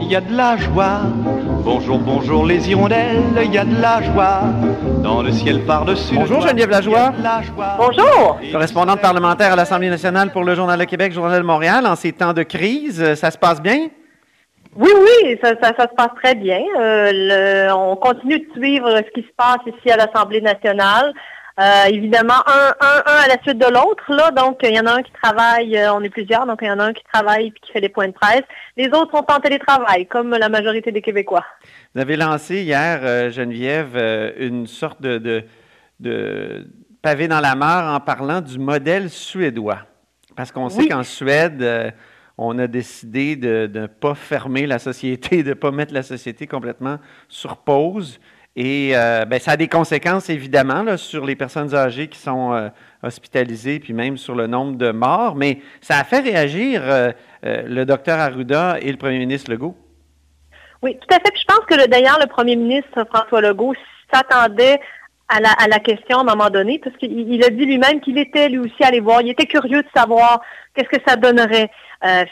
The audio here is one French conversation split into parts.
Il y a de la joie. Bonjour, bonjour les hirondelles, il y a de la joie. Dans le ciel par-dessus. Bonjour, Geneviève Lajoie. la joie. Bonjour. Correspondante parlementaire à l'Assemblée nationale pour le Journal de Québec, Journal de Montréal. En ces temps de crise, euh, ça se passe bien? Oui, oui, ça, ça- ça se passe très bien. Euh, le- on continue de suivre ce qui se passe ici à l'Assemblée nationale. Euh, évidemment, un, un, un à la suite de l'autre, là. Donc, il y en a un qui travaille, euh, on est plusieurs, donc il y en a un qui travaille et qui fait des points de presse. Les autres sont en télétravail, comme la majorité des Québécois. Vous avez lancé hier, euh, Geneviève, une sorte de, de- de pavé dans la mare en parlant du modèle suédois. Parce qu'on sait qu'en Suède, on a décidé de ne pas fermer la société, de ne pas mettre la société complètement sur pause. Et euh, ben, ça a des conséquences, évidemment, là, sur les personnes âgées qui sont euh, hospitalisées, puis même sur le nombre de morts. Mais ça a fait réagir euh, le docteur Arruda et le premier ministre Legault. Oui, tout à fait. Puis je pense que le- d'ailleurs, le premier ministre François Legault s'attendait à la, question à un moment donné, parce qu'il il a dit lui-même qu'il était lui aussi allé voir, il était curieux de savoir qu'est-ce que ça donnerait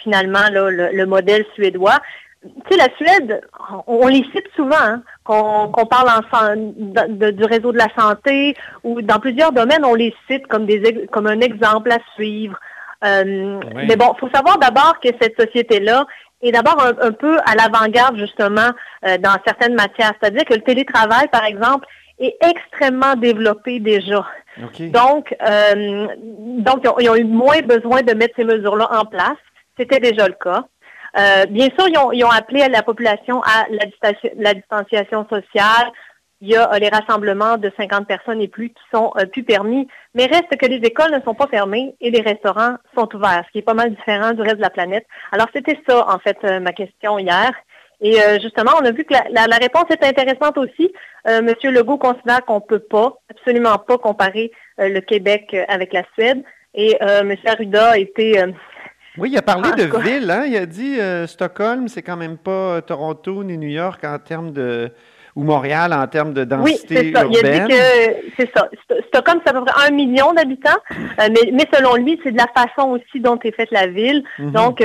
finalement le modèle suédois. Tu sais, la Suède, on, on les cite souvent, hein, qu'on parle en, san- de- de- du réseau de la santé ou dans plusieurs domaines, on les cite comme, des, ex- comme un exemple à suivre. Euh, Oui. Mais bon, il faut savoir d'abord que cette société-là est d'abord un, un peu à l'avant-garde justement euh, dans certaines matières. C'est-à-dire que le télétravail, par exemple, est extrêmement développé déjà. Donc, euh, donc ils, ont, ils ont eu moins besoin de mettre ces mesures-là en place. C'était déjà le cas. Euh, bien sûr, ils ont, ils ont appelé la population à la, distanci- la distanciation sociale. Il y a euh, les rassemblements de 50 personnes et plus qui sont euh, plus permis. Mais reste que les écoles ne sont pas fermées et les restaurants sont ouverts, ce qui est pas mal différent du reste de la planète. Alors, c'était ça, en fait, euh, ma question hier. Et justement, on a vu que la, la- réponse est intéressante aussi. Euh, Monsieur Legault considère qu'on peut pas, absolument pas comparer le Québec avec la Suède. Et euh, Monsieur Arruda a été Oui, il a parlé de ville, hein? Il a dit euh, Stockholm, c'est quand même pas euh, Toronto ni New York en termes de. ou Montréal en termes de Oui, densité c'est ça. Il a dit que c'est ça. Sto- Stockholm, c'est à peu près un million d'habitants, euh, mais, mais selon lui, c'est de la façon aussi dont est faite la ville. Mhm. Donc,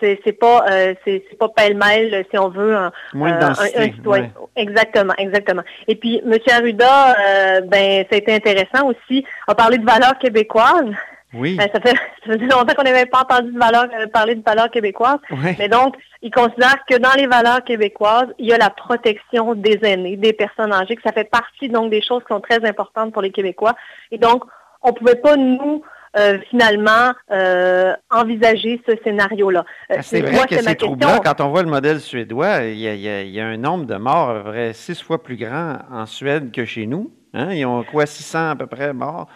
c'est- c'est pas euh, c'est pas pêle-mêle, si on veut, un, Moins de un- citoyen. ouais. Exactement, exactement. Et puis, M. Arruda, euh, ben, ça a été intéressant aussi, a parlé de valeurs québécoises. Oui. Euh, ça, fait, ça faisait longtemps qu'on n'avait pas entendu de valeurs, euh, parler de valeurs québécoises. Ouais. Mais donc, il considère que dans les valeurs québécoises, il y a la protection des aînés, des personnes âgées, que ça fait partie donc des choses qui sont très importantes pour les Québécois. Et donc, on pouvait pas nous euh, finalement euh, envisager ce scénario-là. Euh, Ah, C'est moi, vrai que c'est troublant. Quand on voit le modèle suédois, il y y y a un nombre de morts près six fois plus grand en Suède que chez nous. Hein? Ils ont quoi, 600 à peu près morts,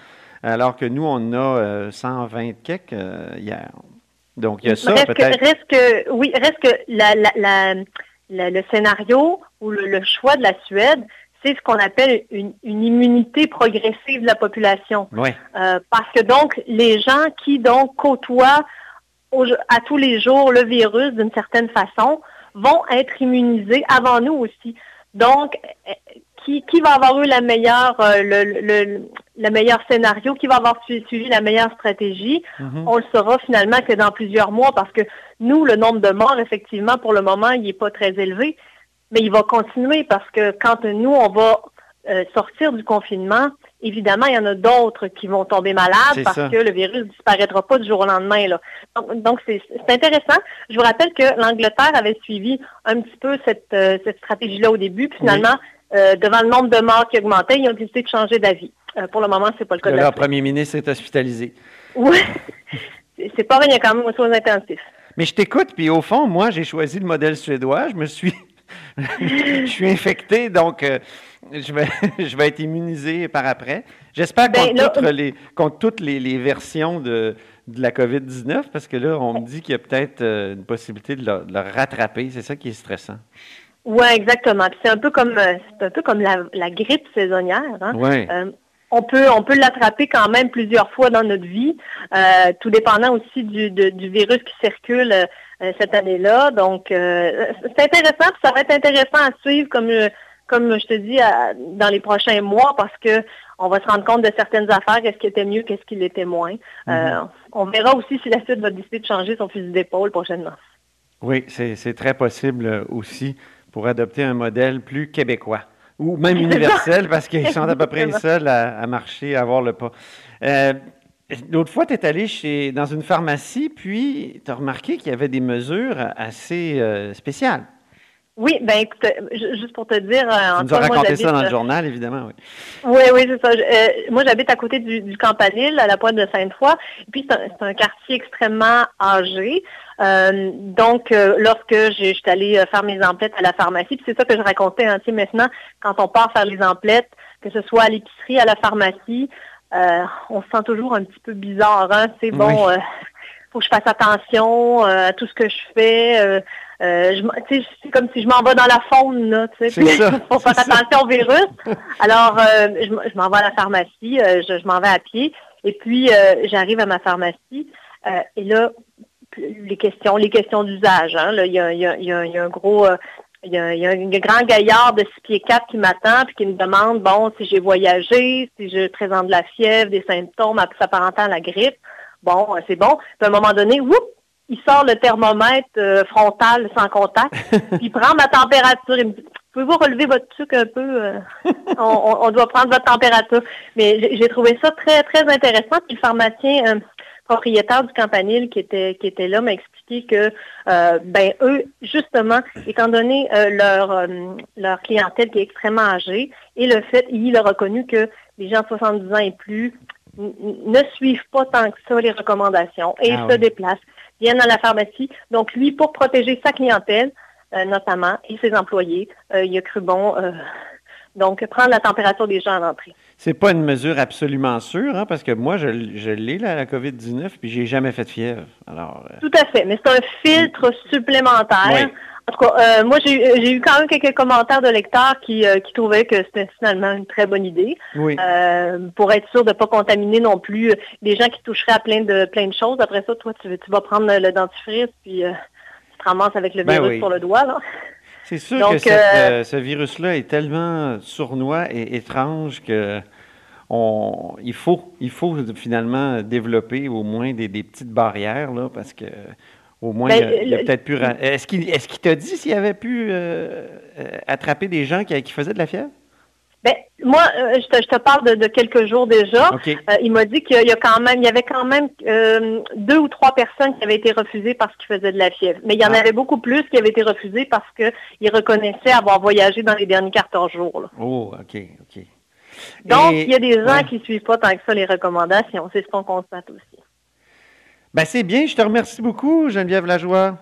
alors que nous, on a euh, 120 quelques euh, hier. Donc, il y a ça peut-être. reste que, oui, reste que la, la, la- la- le scénario ou le, le choix de la Suède, c'est ce qu'on appelle une, une immunité progressive de la population. Oui. Euh, parce que donc, les gens qui donc côtoient au- à tous les jours le virus d'une certaine façon vont être immunisés avant nous aussi. Donc, euh, qui, qui va avoir eu la meilleure, euh, le, le, le meilleur scénario, qui va avoir su- suivi la meilleure stratégie, Mhm. on le saura finalement que dans plusieurs mois parce que nous, le nombre de morts, effectivement, pour le moment, il n'est pas très élevé, mais il va continuer parce que quand nous, on va euh, sortir du confinement, évidemment, il y en a d'autres qui vont tomber malades parce ça. que le virus ne disparaîtra pas du jour au lendemain. Là. Donc, c'est intéressant. Je vous rappelle que l'Angleterre avait suivi un petit peu cette, euh, cette stratégie-là au début, puis finalement, euh, devant le nombre de morts qui augmentait, ils ont décidé de changer d'avis. Euh, pour le moment, c'est pas le cas de la Leur premier ministre est hospitalisé. Oui. C'est- pas rien quand même aux soins intensifs. Mais je t'écoute, puis au fond, moi, j'ai choisi le modèle suédois. Je me suis. je suis infecté, donc euh, je, vais, je vais être immunisé par après. J'espère Ben, contre, là- toutes les, contre toutes les, les versions de, de la COVID-19? Parce que là, on me dit qu'il y a peut-être euh, une possibilité de le, de le rattraper. C'est ça qui est stressant. Oui, exactement. C'est un peu comme c'est un peu comme la, la grippe saisonnière. Hein? Euh, on peut on peut l'attraper quand même plusieurs fois dans notre vie, euh, tout dépendant aussi du, de- du virus qui circule euh, cette année-là. Donc euh, c'est intéressant, puis ça va être intéressant à suivre comme comme je te dis à- dans les prochains mois parce que on va se rendre compte de certaines affaires, qu'est-ce qui était mieux, qu'est-ce qui l'était moins. Euh, on verra aussi si la suite va décider de changer son fusil d'épaule prochainement. Oui, c'est très possible aussi pour adopter un modèle plus québécois ou même universel parce qu'ils sont à peu près les seuls à, à marcher, à avoir le pas. Euh, L'autre fois, tu es allé chez, dans une pharmacie, puis tu as remarqué qu'il y avait des mesures assez euh, spéciales. Oui, ben écoute, ju- juste pour te dire, euh, Tu nous as raconté ça dans le journal, évidemment. Oui. Oui, oui, c'est ça. Je- euh, moi, j'habite à côté du, du Campanile, à la pointe de Sainte-Foy. Et puis, c'est un, c'est un quartier extrêmement âgé. Euh, donc, euh, lorsque j'étais allée euh, faire mes emplettes à la pharmacie, c'est ça que je racontais, hein, tu sais, maintenant, quand on part faire les emplettes, que ce soit à l'épicerie, à la pharmacie, euh, on se sent toujours un petit peu bizarre. Hein? C'est bon, Oui. euh, faut que je fasse attention euh, à tout ce que je fais. Euh, euh, c'est comme si je m'en vais dans la faune, là, tu sais. Faut faire attention au virus. Alors, euh, je, je m'en vais à la pharmacie, euh, je, je m'en vais à pied, et puis euh, j'arrive à ma pharmacie, euh, et là, les questions, les questions d'usage. Hein, là, il y a, il y a- il y a- il y a un gros, euh, il y a, il y a un grand gaillard de 6 pieds 4 qui m'attend puis qui me demande, bon, si j'ai voyagé, si je présente de la fièvre, des symptômes s'apparentant à la grippe. Bon, euh, c'est bon. Puis à un moment donné, whoop, il sort le thermomètre euh, frontal sans contact, puis il prend ma température. Il me dit, pouvez-vous relever votre truc un peu? euh, on, on- doit prendre votre température. Mais j'ai trouvé ça très, très intéressant. Puis le pharmacien propriétaire du campanile qui était, qui était là m'a expliqué que euh, ben eux, justement, étant donné euh, leur, euh, leur clientèle qui est extrêmement âgée, et le fait, il a reconnu que les gens de 70 ans et plus ne suivent pas tant que ça les recommandations et Ah se oui. déplacent, viennent à la pharmacie. Donc lui, pour protéger sa clientèle, euh, notamment, et ses employés, euh, il a cru bon euh, donc prendre la température des gens à l'entrée. C'est pas une mesure absolument sûre, hein, parce que moi, je, je l'ai, là, la COVID-19, puis j'ai jamais fait de fièvre. Alors, euh, Tout à fait, mais c'est un filtre supplémentaire. Oui. En tout cas, euh, moi, j'ai eu- quand même quelques commentaires de lecteurs qui, euh, qui trouvaient que c'était finalement une très bonne idée oui. euh, pour être sûr de ne pas contaminer non plus les gens qui toucheraient à plein de plein de choses. Après ça, toi, tu, tu vas prendre le dentifrice puis tu te ramasses avec le Ben virus oui. sur le doigt. Là. C'est sûr Donc, que cette, euh, euh, ce virus-là est tellement sournois et étrange que on, il, faut, il faut finalement développer au moins des, des petites barrières, là, parce que au moins, Ben, il a, peut-être pu... Est-ce qu'il est qu'il t'a dit s'il avait pu euh, euh, attraper des gens qui, qui faisaient de la fièvre? Ben, moi, euh, je, te, je te parle de, de quelques jours déjà. Euh, il m'a dit qu'il y a quand même, il y avait quand même euh, deux ou trois personnes qui avaient été refusées parce qu'ils faisaient de la fièvre. Mais il y en Ah. avait beaucoup plus qui avaient été refusées parce qu'ils reconnaissaient avoir voyagé dans les derniers 14 jours. là. Oh, OK, OK. Donc, Et- il y a des gens ouais. qui suivent pas tant que ça les recommandations. C'est ce qu'on constate aussi. Ben, c'est bien, je te remercie beaucoup, Geneviève Lajoie.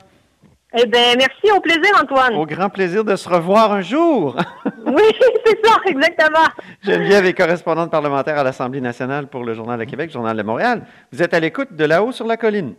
Eh bien, merci. Au plaisir, Antoine. Au grand plaisir de se revoir un jour. Oui, c'est ça, exactement. Geneviève est correspondante parlementaire à l'Assemblée nationale pour le Journal de Québec, Journal de Montréal. Vous êtes à l'écoute de là-haut sur la colline.